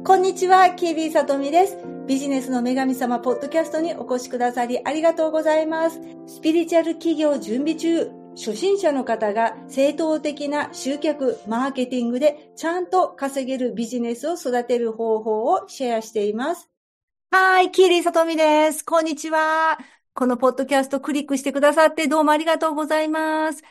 こんにちは、キービーさとみです。ビジネスの女神様ポッドキャストにお越しくださりありがとうございます。スピリチュアル企業準備中、初心者の方が正当的な集客、マーケティングでちゃんと稼げるビジネスを育てる方法をシェアしています。はい、キーリーさとみです。こんにちは。このポッドキャストクリックしてくださってどうもありがとうございます。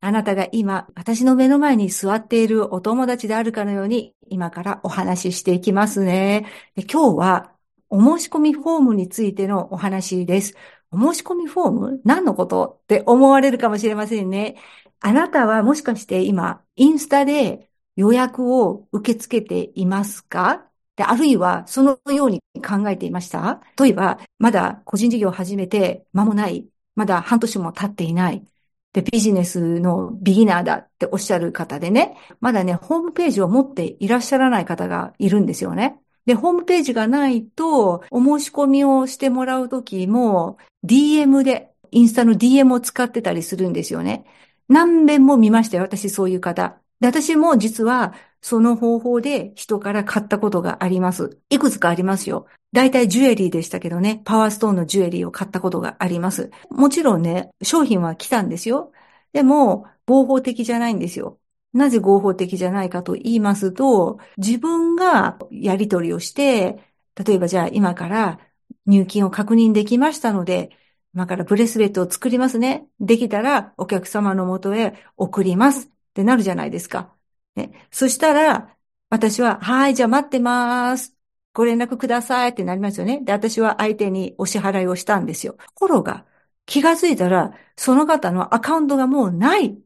あなたが今、私の目の前に座っているお友達であるかのように、今からお話ししていきますね。で今日は、お申し込みフォームについてのお話です。お申し込みフォーム何のことって思われるかもしれませんね。あなたはもしかして今、インスタで予約を受け付けていますか？で、あるいはそのように考えていました？例えば、まだ個人事業を始めて間もない。まだ半年も経っていない。で、ビジネスのビギナーだっておっしゃる方でね、まだね、ホームページを持っていらっしゃらない方がいるんですよね。で、ホームページがないと、お申し込みをしてもらうときも、DM で、インスタの DM を使ってたりするんですよね。何遍も見ましたよ、私そういう方。で、私も実はその方法で人から買ったことがあります。いくつかありますよ。大体ジュエリーでしたけどね、パワーストーンのジュエリーを買ったことがあります。もちろんね、商品は来たんですよ。でも、合法的じゃないんですよ。なぜ合法的じゃないかと言いますと、自分がやり取りをして、例えばじゃあ今から入金を確認できましたので、今からブレスレットを作りますね。できたらお客様のもとへ送りますってなるじゃないですか。ね、そしたら、私は、はい、じゃあ待ってます。ご連絡くださいってなりますよね。で、私は相手にお支払いをしたんですよ。ところが、気がついたら、その方のアカウントがもうない。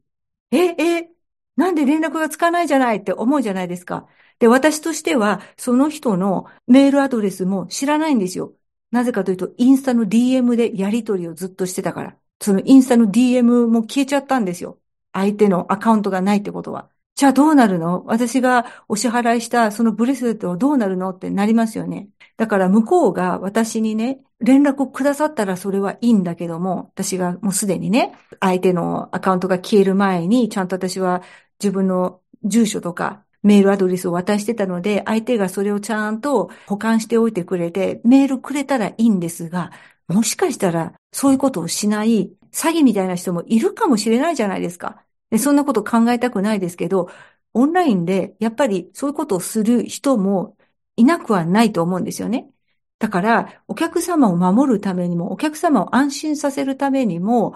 え、え、なんで連絡がつかないじゃないって思うじゃないですか。で、私としては、その人のメールアドレスも知らないんですよ。なぜかというと、インスタの DM でやり取りをずっとしてたから。そのインスタの DM も消えちゃったんですよ。相手のアカウントがないってことは。じゃあどうなるの？私がお支払いしたそのブレスレットはどうなるのってなりますよね。だから向こうが私にね、連絡をくださったらそれはいいんだけども、私がもうすでにね、相手のアカウントが消える前に、ちゃんと私は自分の住所とかメールアドレスを渡してたので、相手がそれをちゃんと保管しておいてくれて、メールくれたらいいんですが、もしかしたらそういうことをしない詐欺みたいな人もいるかもしれないじゃないですか。でそんなこと考えたくないですけど、オンラインでやっぱりそういうことをする人もいなくはないと思うんですよね。だから、お客様を守るためにも、お客様を安心させるためにも、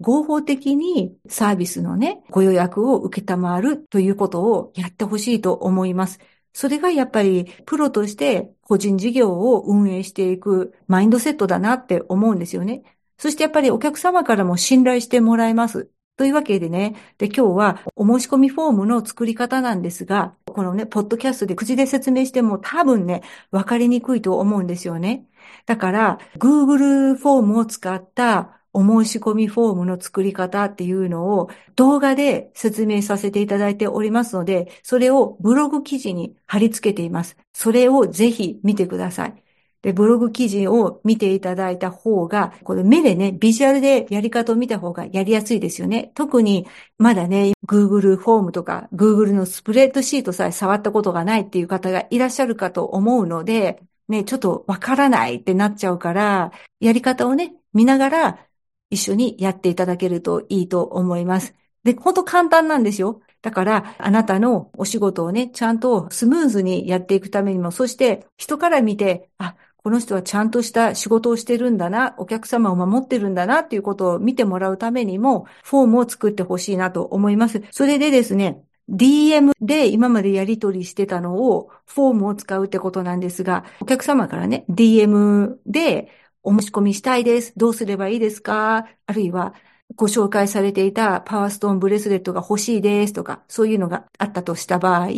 合法的にサービスのね、ご予約を受けたまわるということをやってほしいと思います。それがやっぱりプロとして個人事業を運営していくマインドセットだなって思うんですよね。そしてやっぱりお客様からも信頼してもらえます。というわけでね、で、今日はお申し込みフォームの作り方なんですが、このね、ポッドキャストで口で説明しても多分ね、わかりにくいと思うんですよね。だから、Google フォームを使ったお申し込みフォームの作り方っていうのを動画で説明させていただいておりますので、それをブログ記事に貼り付けています。それをぜひ見てください。で、ブログ記事を見ていただいた方が、これ目でね、ビジュアルでやり方を見た方がやりやすいですよね。特に、まだね、Google フォームとか Google のスプレッドシートさえ触ったことがないっていう方がいらっしゃるかと思うので、ね、ちょっとわからないってなっちゃうから、やり方をね、見ながら一緒にやっていただけるといいと思います。で、ほんと簡単なんですよ。だから、あなたのお仕事をね、ちゃんとスムーズにやっていくためにも、そして人から見て、あ、この人はちゃんとした仕事をしてるんだな、お客様を守ってるんだなっていうことを見てもらうためにも、フォームを作ってほしいなと思います。それでですね、DM で今までやり取りしてたのをフォームを使うってことなんですが、お客様からね、DM でお申し込みしたいです。どうすればいいですかあるいは、ご紹介されていたパワーストーンブレスレットが欲しいですとか、そういうのがあったとした場合、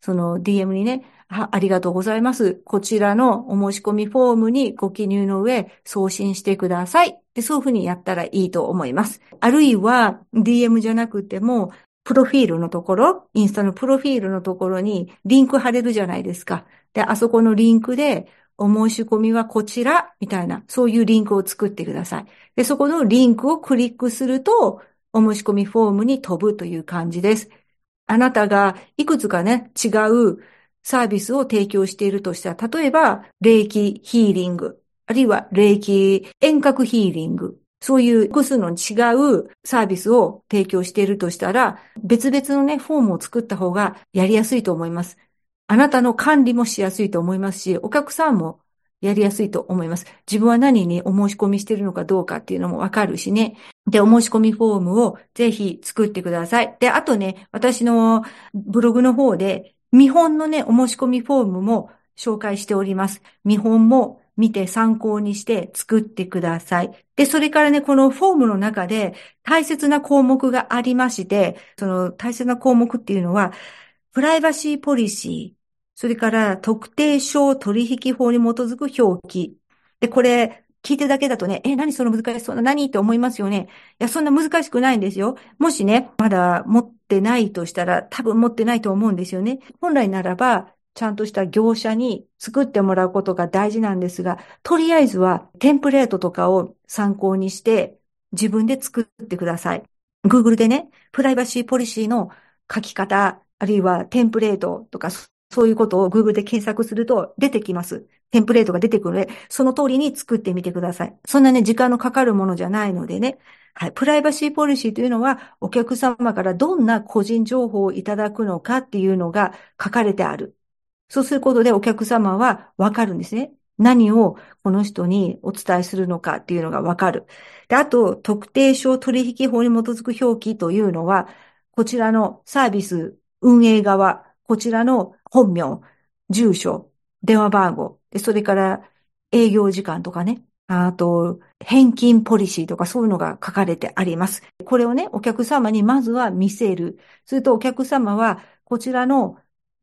その DM にね、あありがとうございます。こちらのお申し込みフォームにご記入の上送信してください。でそういうふうにやったらいいと思います。あるいは DM じゃなくても、プロフィールのところ、インスタのプロフィールのところにリンク貼れるじゃないですか。で、あそこのリンクでお申し込みはこちら、みたいな、そういうリンクを作ってください。で、そこのリンクをクリックすると、お申し込みフォームに飛ぶという感じです。あなたがいくつかね、違うサービスを提供しているとしたら、例えば、霊気ヒーリング、あるいは霊気遠隔ヒーリング、そういう複数の違うサービスを提供しているとしたら、別々のね、フォームを作った方がやりやすいと思います。あなたの管理もしやすいと思いますし、お客さんもやりやすいと思います。自分は何にお申し込みしているのかどうかっていうのもわかるしね。で、お申し込みフォームをぜひ作ってください。で、あとね、私のブログの方で見本のね、お申し込みフォームも紹介しております。見本も見て参考にして作ってください。で、それからね、このフォームの中で大切な項目がありまして、その大切な項目っていうのは、プライバシーポリシー、それから特定商取引法に基づく表記。で、これ、聞いてるだけだとね、え、何その難しそうな、何？って思いますよね。いや、そんな難しくないんですよ。もしね、まだ持ってないとしたら、多分持ってないと思うんですよね。本来ならば、ちゃんとした業者に作ってもらうことが大事なんですが、とりあえずはテンプレートとかを参考にして自分で作ってください。Google でね、プライバシーポリシーの書き方、あるいはテンプレートとか、そういうことを Google で検索すると出てきます。テンプレートが出てくるので、その通りに作ってみてください。そんなね、時間のかかるものじゃないのでね。はい。プライバシーポリシーというのは、お客様からどんな個人情報をいただくのかっていうのが書かれてある。そうすることでお客様はわかるんですね。何をこの人にお伝えするのかっていうのがわかる。で、あと、特定商取引法に基づく表記というのは、こちらのサービス運営側、こちらの本名、住所、電話番号、でそれから営業時間とかね、あと、返金ポリシーとかそういうのが書かれてあります。これをね、お客様にまずは見せる。するとお客様は、こちらの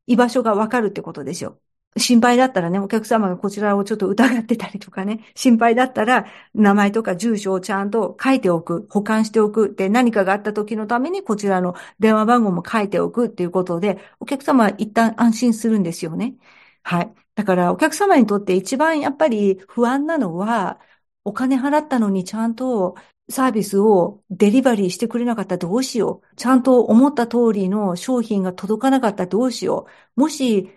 居場所がわかるってことですよ。心配だったらね、お客様がこちらをちょっと疑ってたりとかね、心配だったら名前とか住所をちゃんと書いておく、保管しておくで何かがあった時のためにこちらの電話番号も書いておくっていうことで、お客様は一旦安心するんですよね。はい。だからお客様にとって一番やっぱり不安なのは、お金払ったのにちゃんとサービスをデリバリーしてくれなかったらどうしよう。ちゃんと思った通りの商品が届かなかったらどうしよう。もし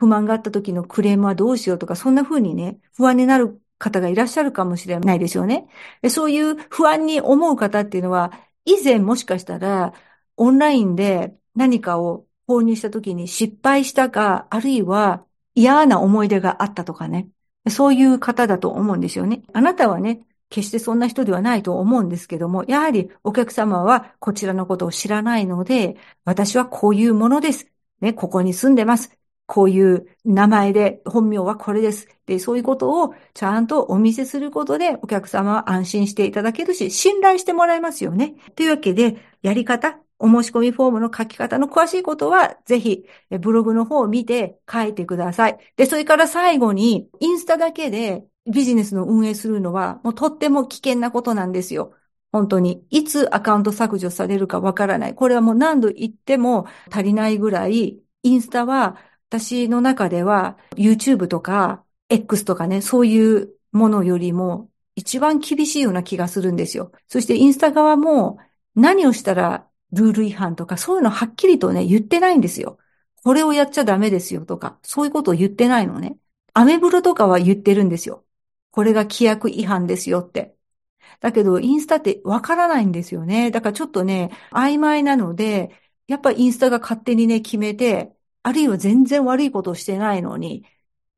不満があった時のクレームはどうしようとか、そんな風にね、不安になる方がいらっしゃるかもしれないですよね。そういう不安に思う方っていうのは、以前もしかしたら、オンラインで何かを購入した時に失敗したか、あるいは嫌な思い出があったとかね。そういう方だと思うんですよね。あなたはね、決してそんな人ではないと思うんですけども、やはりお客様はこちらのことを知らないので、私はこういうものです。ね、ここに住んでます。こういう名前で、本名はこれです。で、そういうことをちゃんとお見せすることで、お客様は安心していただけるし、信頼してもらえますよね。というわけで、やり方、お申し込みフォームの書き方の詳しいことは、ぜひ、ブログの方を見て書いてください。で、それから最後に、インスタだけでビジネスの運営するのは、もうとっても危険なことなんですよ。本当に。いつアカウント削除されるかわからない。これはもう何度言っても足りないぐらい、インスタは私の中では YouTube とか X とかね、そういうものよりも一番厳しいような気がするんですよ。そしてインスタ側も何をしたらルール違反とかそういうのはっきりとね、言ってないんですよ。これをやっちゃダメですよとか、そういうことを言ってないのね。アメブロとかは言ってるんですよ。これが規約違反ですよって。だけど、インスタってわからないんですよね。だからちょっとね、曖昧なので、やっぱインスタが勝手にね、決めて、あるいは全然悪いことをしてないのに、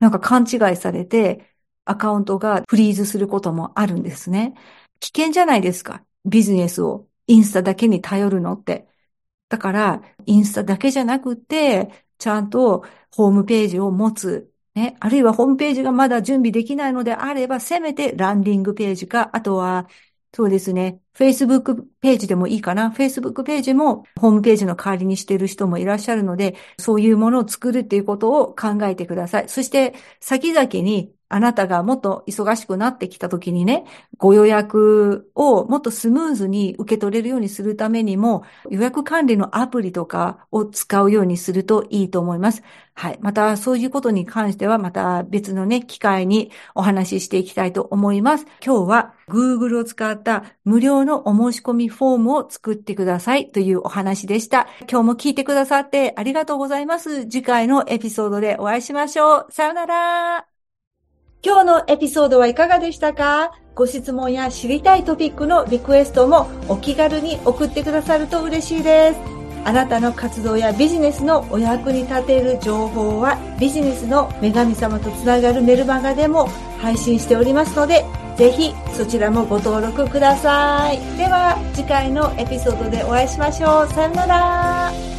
なんか勘違いされて、アカウントがフリーズすることもあるんですね。危険じゃないですか。ビジネスをインスタだけに頼るのって。だから、インスタだけじゃなくて、ちゃんとホームページを持つ。ね。あるいはホームページがまだ準備できないのであれば、せめてランディングページか、あとはそうですね。Facebook ページでもいいかな。Facebook ページもホームページの代わりにしている人もいらっしゃるので、そういうものを作るっていうことを考えてください。そして、先々にあなたがもっと忙しくなってきた時にね、ご予約をもっとスムーズに受け取れるようにするためにも、予約管理のアプリとかを使うようにするといいと思います。はい。また、そういうことに関しては、また別のね、機会にお話ししていきたいと思います。今日は Google を使った無料のお申し込みフォームを作ってくださいというお話でした。今日も聞いてくださってありがとうございます。次回のエピソードでお会いしましょう。さよなら。今日のエピソードはいかがでしたか？ご質問や知りたいトピックのリクエストもお気軽に送ってくださると嬉しいです。あなたの活動やビジネスのお役に立てる情報はビジネスの女神様とつながるメルマガでも配信しておりますので、ぜひそちらもご登録ください。では次回のエピソードでお会いしましょう。さよなら。